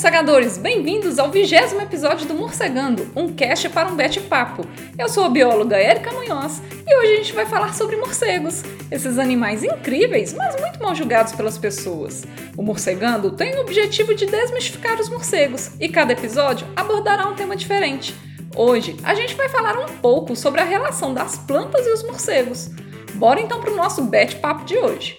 Morcegadores! Bem-vindos ao vigésimo episódio do Morcegando, um cast para um bate-papo. Eu sou a bióloga Érica Munhoz e hoje a gente vai falar sobre morcegos, esses animais incríveis, mas muito mal julgados pelas pessoas. O Morcegando tem o objetivo de desmistificar os morcegos e cada episódio abordará um tema diferente. Hoje a gente vai falar um pouco sobre a relação das plantas e os morcegos. Bora então para o nosso bate-papo de hoje.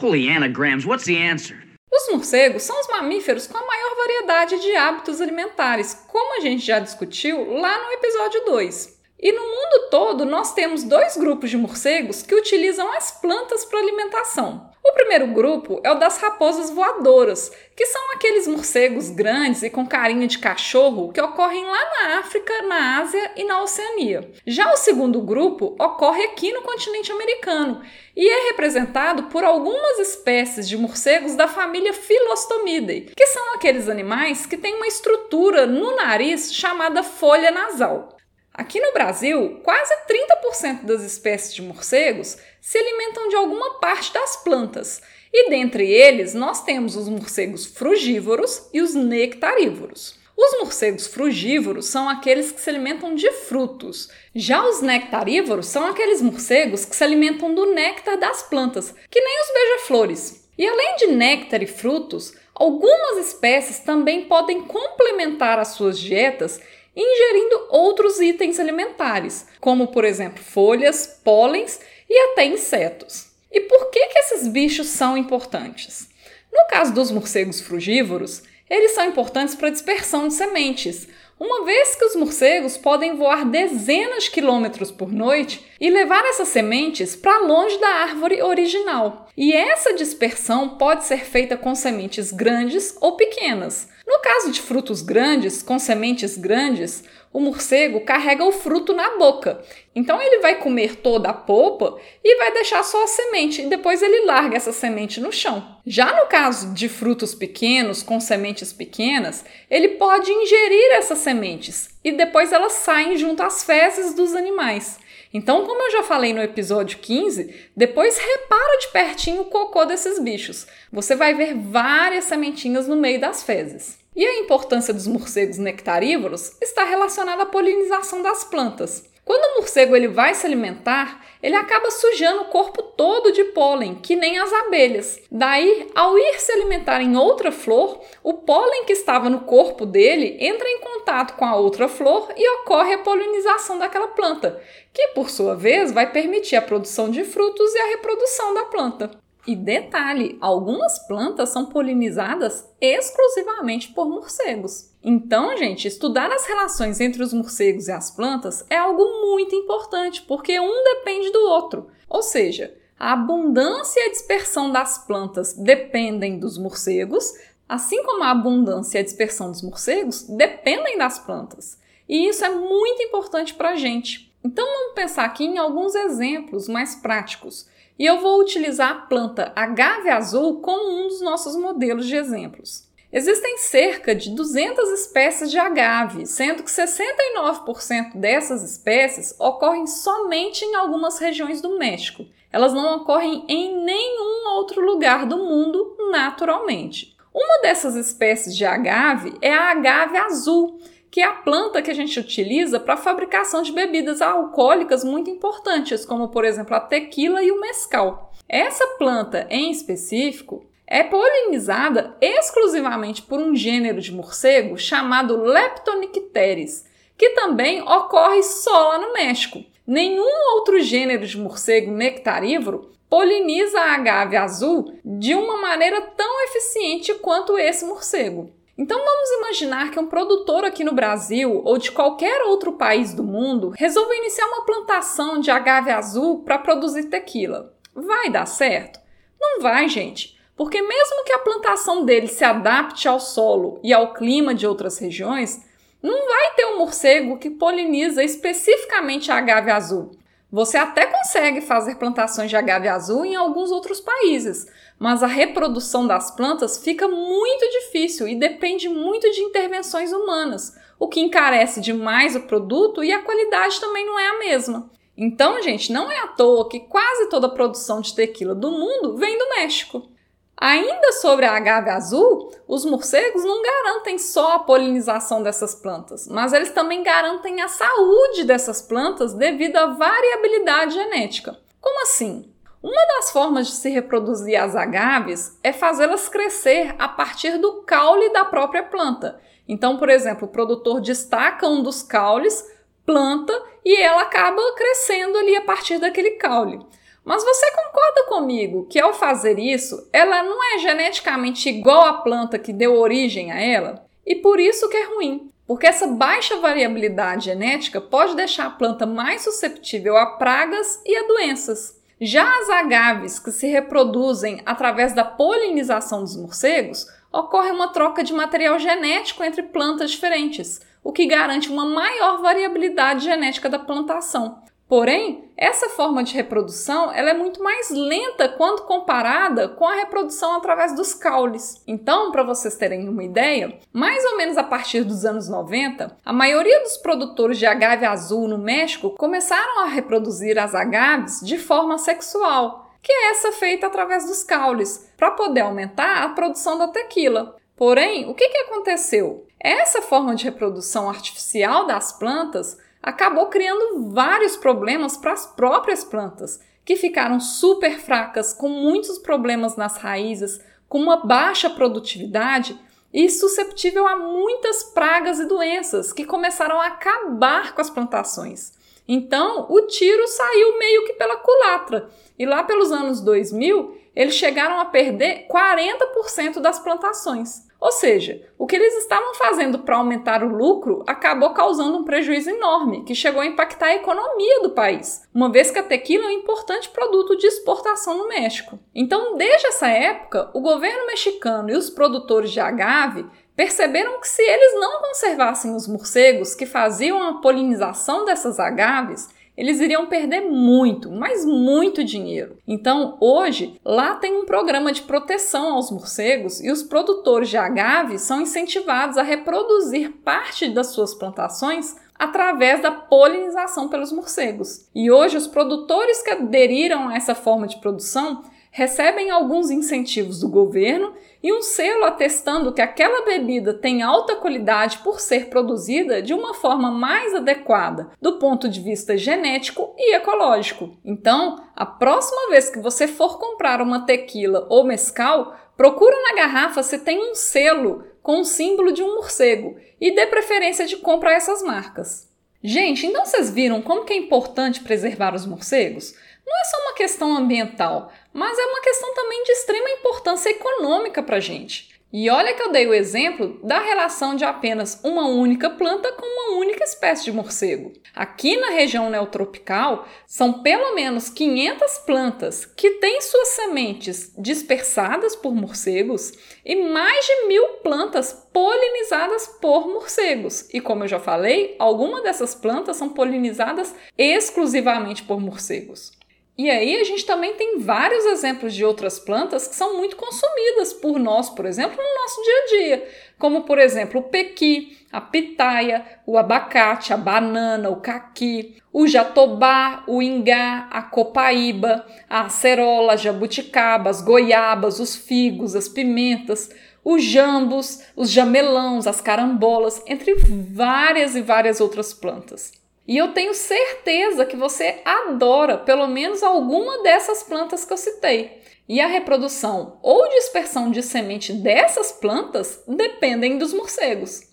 Holy anagrams, what's the answer? Os morcegos são os mamíferos com a maior variedade de hábitos alimentares, como a gente já discutiu lá no episódio 2. E no mundo todo, nós temos dois grupos de morcegos que utilizam as plantas para alimentação. O primeiro grupo é o das raposas voadoras, que são aqueles morcegos grandes e com carinha de cachorro que ocorrem lá na África, na Ásia e na Oceania. Já o segundo grupo ocorre aqui no continente americano e é representado por algumas espécies de morcegos da família Philostomidae, que são aqueles animais que têm uma estrutura no nariz chamada folha nasal. Aqui no Brasil, quase 30% das espécies de morcegos se alimentam de alguma parte das plantas, e dentre eles nós temos os morcegos frugívoros e os nectarívoros. Os morcegos frugívoros são aqueles que se alimentam de frutos. Já os nectarívoros são aqueles morcegos que se alimentam do néctar das plantas, que nem os beija-flores. E além de néctar e frutos, algumas espécies também podem complementar as suas dietas ingerindo outros itens alimentares, como por exemplo folhas, pólens e até insetos. E por que, que esses bichos são importantes? No caso dos morcegos frugívoros, eles são importantes para a dispersão de sementes, uma vez que os morcegos podem voar dezenas de quilômetros por noite e levar essas sementes para longe da árvore original. E essa dispersão pode ser feita com sementes grandes ou pequenas. No caso de frutos grandes, com sementes grandes, o morcego carrega o fruto na boca. Então ele vai comer toda a polpa e vai deixar só a semente, e depois ele larga essa semente no chão. Já no caso de frutos pequenos, com sementes pequenas, ele pode ingerir essas sementes e depois elas saem junto às fezes dos animais. Então, como eu já falei no episódio 15, depois repara de pertinho o cocô desses bichos. Você vai ver várias sementinhas no meio das fezes. E a importância dos morcegos nectarívoros está relacionada à polinização das plantas. Quando o morcego ele vai se alimentar, ele acaba sujando o corpo todo de pólen, que nem as abelhas. Daí, ao ir se alimentar em outra flor, o pólen que estava no corpo dele entra em contato com a outra flor e ocorre a polinização daquela planta, que por sua vez vai permitir a produção de frutos e a reprodução da planta. E detalhe, algumas plantas são polinizadas exclusivamente por morcegos. Então, gente, estudar as relações entre os morcegos e as plantas é algo muito importante, porque um depende do outro. Ou seja, a abundância e a dispersão das plantas dependem dos morcegos, assim como a abundância e a dispersão dos morcegos dependem das plantas. E isso é muito importante para a gente. Então, vamos pensar aqui em alguns exemplos mais práticos e eu vou utilizar a planta agave azul como um dos nossos modelos de exemplos. Existem cerca de 200 espécies de agave, sendo que 69% dessas espécies ocorrem somente em algumas regiões do México. Elas não ocorrem em nenhum outro lugar do mundo naturalmente. Uma dessas espécies de agave é a agave azul, que é a planta que a gente utiliza para a fabricação de bebidas alcoólicas muito importantes, como por exemplo a tequila e o mescal. Essa planta em específico é polinizada exclusivamente por um gênero de morcego chamado Leptonicteris, que também ocorre só lá no México. Nenhum outro gênero de morcego nectarívoro poliniza a agave azul de uma maneira tão eficiente quanto esse morcego. Então vamos imaginar que um produtor aqui no Brasil ou de qualquer outro país do mundo resolva iniciar uma plantação de agave azul para produzir tequila. Vai dar certo? Não vai, gente. Porque mesmo que a plantação dele se adapte ao solo e ao clima de outras regiões, não vai ter um morcego que poliniza especificamente a agave azul. Você até consegue fazer plantações de agave azul em alguns outros países, mas a reprodução das plantas fica muito difícil e depende muito de intervenções humanas, o que encarece demais o produto e a qualidade também não é a mesma. Então, gente, não é à toa que quase toda a produção de tequila do mundo vem do México. Ainda sobre a agave azul, os morcegos não garantem só a polinização dessas plantas, mas eles também garantem a saúde dessas plantas devido à variabilidade genética. Como assim? Uma das formas de se reproduzir as agaves é fazê-las crescer a partir do caule da própria planta. Então, por exemplo, o produtor destaca um dos caules, planta e ela acaba crescendo ali a partir daquele caule. Mas você concorda comigo que ao fazer isso, ela não é geneticamente igual à planta que deu origem a ela? E por isso que é ruim, porque essa baixa variabilidade genética pode deixar a planta mais susceptível a pragas e a doenças. Já as agaves que se reproduzem através da polinização dos morcegos, ocorre uma troca de material genético entre plantas diferentes, o que garante uma maior variabilidade genética da plantação. Porém, essa forma de reprodução ela é muito mais lenta quando comparada com a reprodução através dos caules. Então, para vocês terem uma ideia, mais ou menos a partir dos anos 90, a maioria dos produtores de agave azul no México começaram a reproduzir as agaves de forma sexual, que é essa feita através dos caules, para poder aumentar a produção da tequila. Porém, o que, que aconteceu? Essa forma de reprodução artificial das plantas acabou criando vários problemas para as próprias plantas, que ficaram super fracas, com muitos problemas nas raízes, com uma baixa produtividade e susceptível a muitas pragas e doenças que começaram a acabar com as plantações. Então, o tiro saiu meio que pela culatra. E lá pelos anos 2000, eles chegaram a perder 40% das plantações. Ou seja, o que eles estavam fazendo para aumentar o lucro acabou causando um prejuízo enorme, que chegou a impactar a economia do país, uma vez que a tequila é um importante produto de exportação no México. Então, desde essa época, o governo mexicano e os produtores de agave perceberam que se eles não conservassem os morcegos que faziam a polinização dessas agaves, eles iriam perder muito, mas muito dinheiro. Então, hoje, lá tem um programa de proteção aos morcegos e os produtores de agave são incentivados a reproduzir parte das suas plantações através da polinização pelos morcegos. E hoje, os produtores que aderiram a essa forma de produção recebem alguns incentivos do governo e um selo atestando que aquela bebida tem alta qualidade por ser produzida de uma forma mais adequada do ponto de vista genético e ecológico. Então, a próxima vez que você for comprar uma tequila ou mescal, procura na garrafa se tem um selo com o símbolo de um morcego e dê preferência de compra a essas marcas. Gente, então vocês viram como que é importante preservar os morcegos? não é só uma questão ambiental, mas é uma questão também de extrema importância econômica para a gente. E olha que eu dei o exemplo da relação de apenas uma única planta com uma única espécie de morcego. Aqui na região neotropical, são pelo menos 500 plantas que têm suas sementes dispersadas por morcegos e mais de mil plantas polinizadas por morcegos. E como eu já falei, algumas dessas plantas são polinizadas exclusivamente por morcegos. E aí a gente também tem vários exemplos de outras plantas que são muito consumidas por nós, por exemplo, no nosso dia a dia, como por exemplo o pequi, a pitaia, o abacate, a banana, o caqui, o jatobá, o ingá, a copaíba, a acerola, a jabuticaba, as goiabas, os figos, as pimentas, os jambos, os jamelãos, as carambolas, entre várias e várias outras plantas. E eu tenho certeza que você adora pelo menos alguma dessas plantas que eu citei. E a reprodução ou dispersão de semente dessas plantas dependem dos morcegos.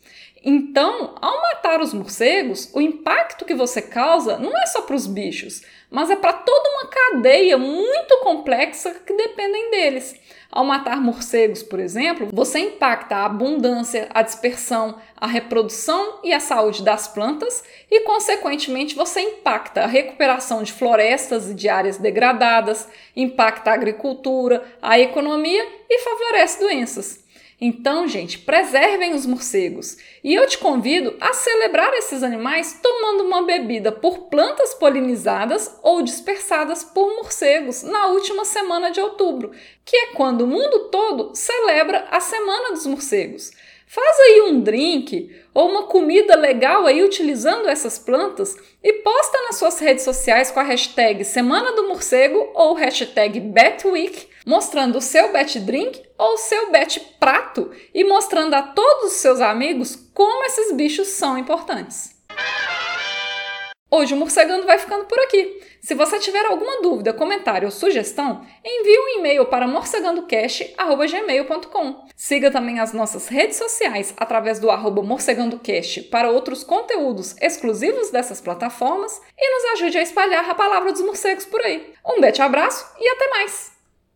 Então, ao matar os morcegos, o impacto que você causa não é só para os bichos, mas é para toda uma cadeia muito complexa que dependem deles. Ao matar morcegos, por exemplo, você impacta a abundância, a dispersão, a reprodução e a saúde das plantas e, consequentemente, você impacta a recuperação de florestas e de áreas degradadas, impacta a agricultura, a economia e favorece doenças. Então, gente, preservem os morcegos. E eu te convido a celebrar esses animais tomando uma bebida por plantas polinizadas ou dispersadas por morcegos na última semana de outubro, que é quando o mundo todo celebra a Semana dos Morcegos. Faz aí um drink ou uma comida legal aí utilizando essas plantas e posta nas suas redes sociais com a hashtag Semana do Morcego ou hashtag Batweek, mostrando o seu bat drink ou seu bat prato e mostrando a todos os seus amigos como esses bichos são importantes. Hoje o Morcegando vai ficando por aqui. Se você tiver alguma dúvida, comentário ou sugestão, envie um e-mail para morcegandocast.gmail.com. Siga também as nossas redes sociais através do arroba morcegandocast para outros conteúdos exclusivos dessas plataformas e nos ajude a espalhar a palavra dos morcegos por aí. Um beijo abraço e até mais!